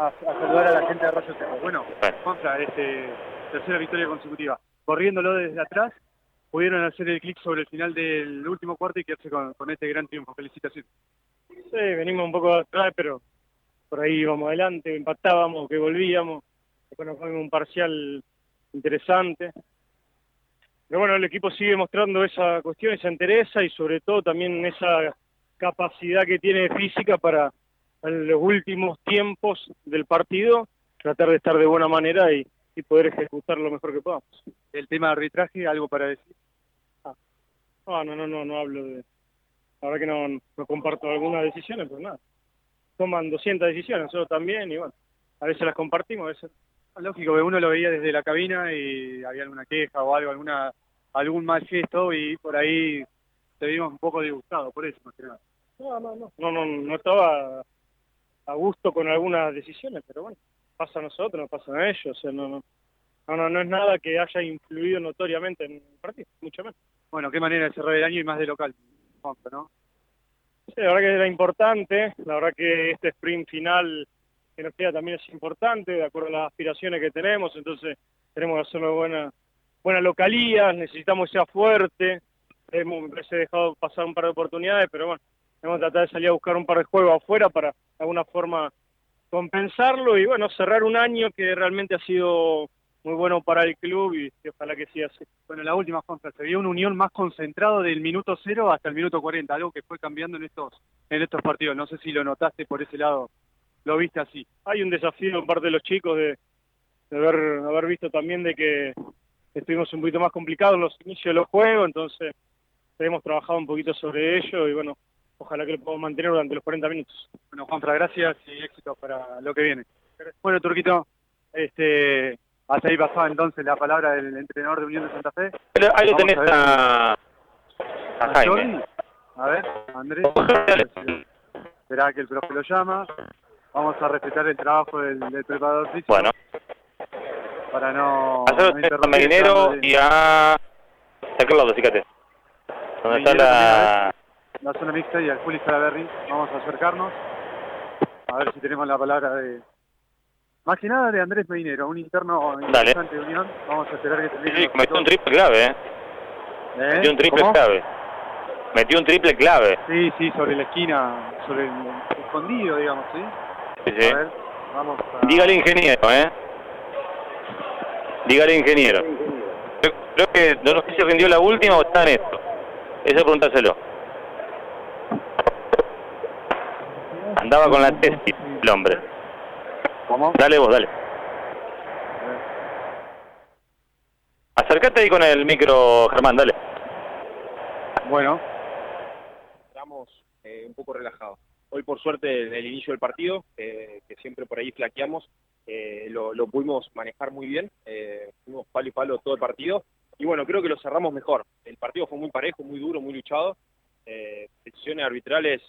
a, saludar a la gente de Rayo Seco. Bueno, contra este, tercera victoria consecutiva. Corriéndolo desde atrás, pudieron hacer el clic sobre el final del último cuarto y quedarse con, con este gran triunfo. Felicitaciones. Sí, venimos un poco atrás, pero por ahí íbamos adelante, impactábamos, que volvíamos. Después nos fue un parcial interesante. Pero bueno, el equipo sigue mostrando esa cuestión, esa entereza y sobre todo también esa capacidad que tiene física para en los últimos tiempos del partido tratar de estar de buena manera y, poder ejecutar lo mejor que podamos. ¿El tema de arbitraje, algo para decir? Ah, no, no, no, no, hablo de... La verdad que no, no comparto algunas decisiones, pero nada. Toman 200 decisiones, nosotros también, y bueno, a veces las compartimos, a veces... Lógico que uno lo veía desde la cabina y había alguna queja o algo, alguna algún mal gesto y por ahí te vimos un poco disgustado, por eso más que nada. No, no, no, no, no, no estaba a gusto con algunas decisiones, pero bueno, pasa a nosotros, no pasa a ellos, no, no, no, no, es nada que haya influido notoriamente en el partido, mucho menos. Bueno, qué manera de cerrar el año y más de local, ¿no? Sí, la verdad que era importante, la verdad que este sprint final que nos queda también es importante, de acuerdo a las aspiraciones que tenemos, entonces tenemos que hacer una buena, buena localía, necesitamos que sea fuerte, hemos dejado pasar un par de oportunidades, pero bueno, hemos tratado de salir a buscar un par de juegos afuera para de alguna forma compensarlo y bueno, cerrar un año que realmente ha sido muy bueno para el club y, ojalá que siga así. Bueno, la última contra, se vio una unión más concentrado del minuto cero hasta el minuto 40, algo que fue cambiando en estos, en estos partidos. No sé si lo notaste por ese lado, lo viste así. Hay un desafío en parte de los chicos de, de haber, haber visto también de que estuvimos un poquito más complicados en los inicios de los juegos, entonces hemos trabajado un poquito sobre ello y bueno, ojalá que lo podamos mantener durante los 40 minutos. Bueno, Juanfra, gracias y éxito para lo que viene. Bueno, Turquito, este, hasta ahí pasaba entonces la palabra del entrenador de Unión de Santa Fe. Pero ahí lo tenés a, a, Jaime. A ver, Andrés. Esperá que el profe lo llama. Vamos a respetar el trabajo del, preparador físico. Bueno. Para no... A Medinero y a... Lado, fíjate. Donde está la la zona mixta y al Juli Salaberry. Vamos a acercarnos a ver si tenemos la palabra de... Más que nada de Andrés Medinero, un interno interesante de Unión. Vamos a esperar que termine. Sí, metió un triple clave, ¿eh? ¿Eh? Metió un triple clave. Metió un triple clave. Sí, sí, sobre la esquina, sobre el escondido, digamos, ¿sí? Sí, sí. A ver, vamos a... Dígale ingeniero, ¿eh? Dígale ingeniero. Creo, que no sé si rindió la última o está en esto. Eso pregúntaselo. Andaba con la tesis el hombre. ¿Cómo? Dale vos, dale. Acércate ahí con el micro, Germán, dale. Bueno. Estamos eh, un poco relajados. Hoy, por suerte, en el inicio del partido, eh, que siempre por ahí flaqueamos, eh, lo, pudimos manejar muy bien. fuimos palo y palo todo el partido. Y bueno, creo que lo cerramos mejor. El partido fue muy parejo, muy duro, muy luchado. decisiones arbitrales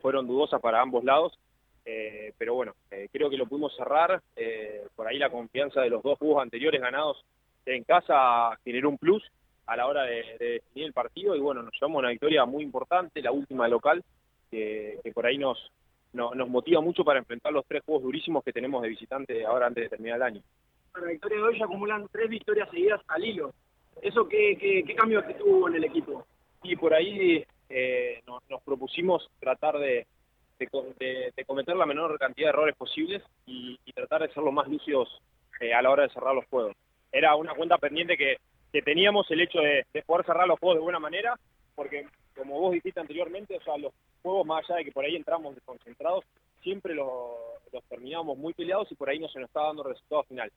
fueron dudosas para ambos lados, eh, pero bueno, eh, creo que lo pudimos cerrar, eh, por ahí la confianza de los dos juegos anteriores ganados en casa generó un plus a la hora de, definir el partido y bueno, nos llevamos una victoria muy importante, la última local, que, por ahí nos, nos motiva mucho para enfrentar los tres juegos durísimos que tenemos de visitante ahora antes de terminar el año. la victoria de hoy acumulan tres victorias seguidas al hilo. ¿Eso qué, qué, qué cambio que tuvo en el equipo? Y por ahí eh, nos, propusimos tratar de, cometer la menor cantidad de errores posibles y, tratar de ser lo más lúcidos eh, a la hora de cerrar los juegos. Era una cuenta pendiente que, teníamos el hecho de, poder cerrar los juegos de buena manera, porque como vos dijiste anteriormente, o sea, los juegos más allá de que por ahí entramos desconcentrados, siempre los, los terminábamos muy peleados y por ahí no se nos estaba dando resultado final.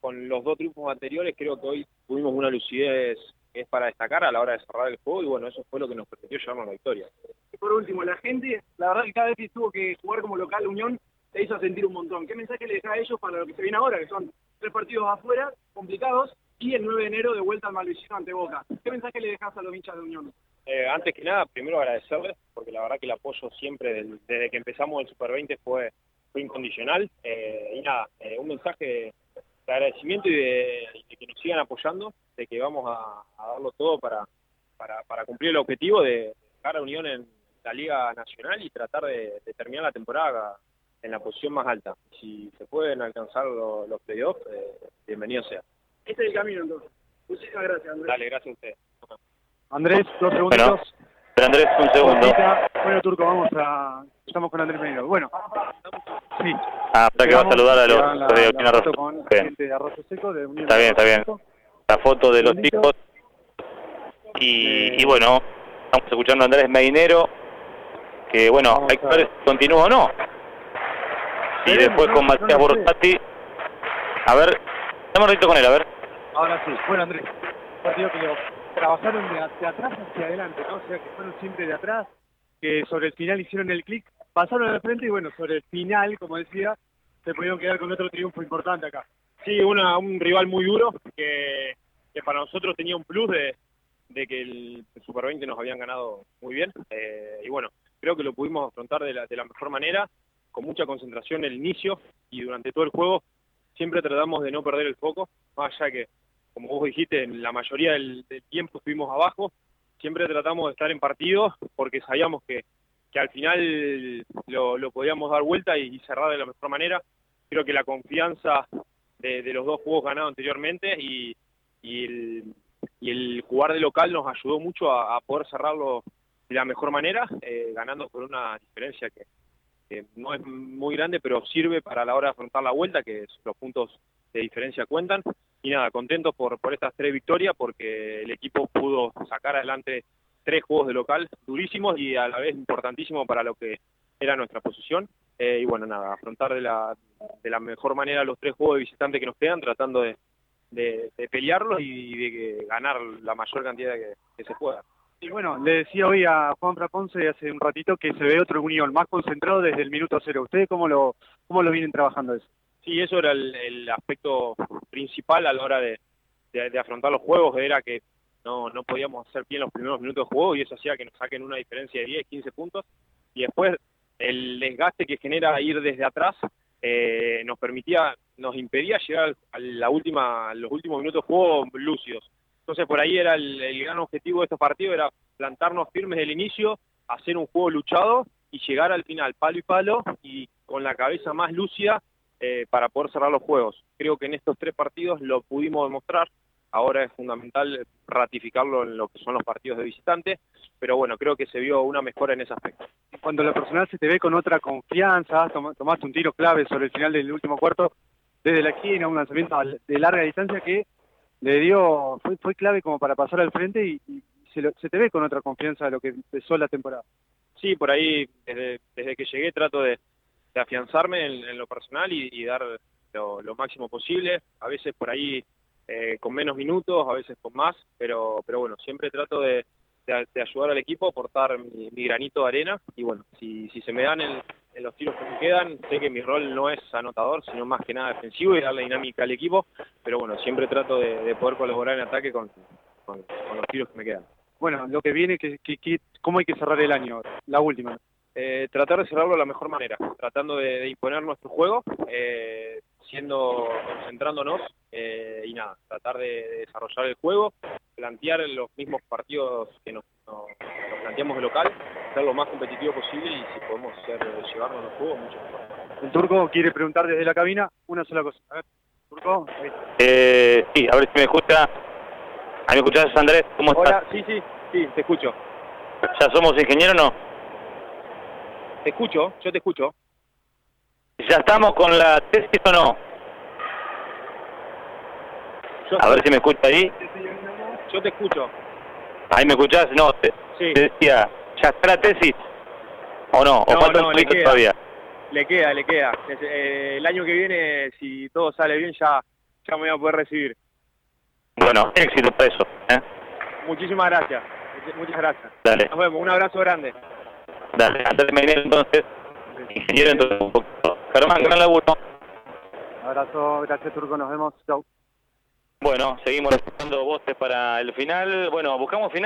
Con los dos triunfos anteriores creo que hoy tuvimos una lucidez es para destacar a la hora de cerrar el juego y bueno, eso fue lo que nos permitió llevarnos la victoria. Y por último, la gente, la verdad que cada vez que tuvo que jugar como local Unión, te hizo sentir un montón. ¿Qué mensaje le deja a ellos para lo que se viene ahora, que son tres partidos afuera, complicados, y el 9 de enero de vuelta al Malvicino ante Boca? ¿Qué mensaje le dejas a los hinchas de Unión? Eh, antes que nada, primero agradecerles, porque la verdad que el apoyo siempre, desde que empezamos el Super 20, fue, fue incondicional. Eh, y nada, eh, un mensaje de agradecimiento y de, que nos sigan apoyando, de que vamos a, darlo todo para, para, cumplir el objetivo de dejar a Unión en la Liga Nacional y tratar de, terminar la temporada en la posición más alta. Si se pueden alcanzar los, playoffs, eh, bienvenido sea. Este es el camino entonces. Muchísimas gracias, Andrés. Dale, gracias a ustedes. Andrés, dos segunditos. pero Andrés, un segundo. Bueno, Turco, vamos a... Estamos con Andrés Menino. Bueno, sí. Ah, para que va a saludar a los de Unión Arroyo. Con gente de Arroyo Seco, de Unión está bien, está bien. La foto de los chicos. Y, y bueno, estamos escuchando a Andrés Medinero, que bueno, hay que ver si continúa o no. Y después con Matías Borsati. A ver, estamos un ratito con él, a ver. Ahora sí. Bueno, Andrés, partido que trabajaron de, atrás hacia adelante, ¿no? O sea, que fueron siempre de atrás, que sobre el final hicieron el clic, pasaron al frente y bueno, sobre el final, como decía, se pudieron quedar con otro triunfo importante acá. Sí, una, un rival muy duro que, para nosotros tenía un plus de, de que el, Super 20 nos habían ganado muy bien. Eh, y bueno, creo que lo pudimos afrontar de la, de la mejor manera, con mucha concentración en el inicio y durante todo el juego siempre tratamos de no perder el foco, más allá que, como vos dijiste, en la mayoría del, tiempo estuvimos abajo, siempre tratamos de estar en partido porque sabíamos que, que al final lo, lo podíamos dar vuelta y, cerrar de la mejor manera. Creo que la confianza de, los dos juegos ganados anteriormente y, y el y jugar de local nos ayudó mucho a, poder cerrarlo de la mejor manera, eh, ganando por una diferencia que, no es muy grande, pero sirve para la hora de afrontar la vuelta, que los puntos de diferencia cuentan. Y nada, contentos por estas tres victorias, porque el equipo pudo sacar adelante tres juegos de local durísimos y a la vez importantísimos para lo que era nuestra posición. Eh, y bueno, nada, afrontar de la, de la mejor manera los tres juegos de visitante que nos quedan, tratando de, de, pelearlos y de ganar la mayor cantidad que, se pueda. Y bueno, le decía hoy a Juan Fraponce hace un ratito que se ve otro Unión más concentrado desde el minuto cero. ¿Ustedes cómo lo, cómo lo vienen trabajando eso? Sí, eso era el, aspecto principal a la hora de, de, afrontar los juegos, era que no, no podíamos hacer bien los primeros minutos de juego y eso hacía que nos saquen una diferencia de 10, 15 puntos. Y después el desgaste que genera ir desde atrás eh, nos permitía, nos impedía llegar a la última, los últimos minutos de juego lúcidos. Entonces por ahí era el, gran objetivo de estos partidos, era plantarnos firmes del inicio, hacer un juego luchado y llegar al final palo y palo y con la cabeza más lúcida eh, para poder cerrar los juegos. Creo que en estos tres partidos lo pudimos demostrar, ahora es fundamental ratificarlo en lo que son los partidos de visitante, pero bueno, creo que se vio una mejora en ese aspecto. Cuando la personal se te ve con otra confianza, tomaste un tiro clave sobre el final del último cuarto, desde la esquina, un lanzamiento de larga distancia que le dio, fue, fue clave como para pasar al frente y, se, te ve con otra confianza de lo que empezó la temporada. Sí, por ahí, desde, desde que llegué trato de, afianzarme en, lo personal y, dar lo, máximo posible. A veces por ahí eh, con menos minutos, a veces con más, pero, pero bueno, siempre trato de, de, ayudar al equipo, aportar mi, granito de arena y bueno, si, si se me dan en, los tiros que me quedan, sé que mi rol no es anotador, sino más que nada defensivo y darle dinámica al equipo, pero bueno, siempre trato de, poder colaborar en ataque con, con, los tiros que me quedan. Bueno, lo que viene, que, que, ¿cómo hay que cerrar el año? La última. Eh, tratar de cerrarlo de la mejor manera, tratando de, imponer nuestro juego, eh, siendo concentrándonos eh, y nada, tratar de, desarrollar el juego, plantear los mismos partidos que nos, planteamos de local, ser lo más competitivo posible y si podemos ser, llevarnos los juegos, mucho mejor. El turco quiere preguntar desde la cabina una sola cosa. A ver, turco. Eh, sí, a ver si me escucha. ¿A me escuchás, Andrés? ¿Cómo estás? sí, sí, sí, te escucho. ¿Ya somos ingenieros o no? Te escucho, yo te escucho. ¿Ya estamos con la tesis o no? a ver si me escucha ahí. Yo te escucho. ¿Ahí me escuchás? No, te, decía, ¿ya está la tesis? ¿O no? ¿O falta un poquito todavía? Le queda, le queda. Eh, el año que viene, si todo sale bien, ya, ya me voy a poder recibir. Bueno, éxito para eso. ¿eh? Muchísimas gracias. Muchas gracias. Dale. Nos vemos. Un abrazo grande. Dale, antes de venir entonces. Ingeniero entonces un poquito. Germán, gran laburo. Abrazo, gracias Turco, nos vemos. Chau. Bueno, seguimos escuchando voces para el final. Bueno, buscamos final.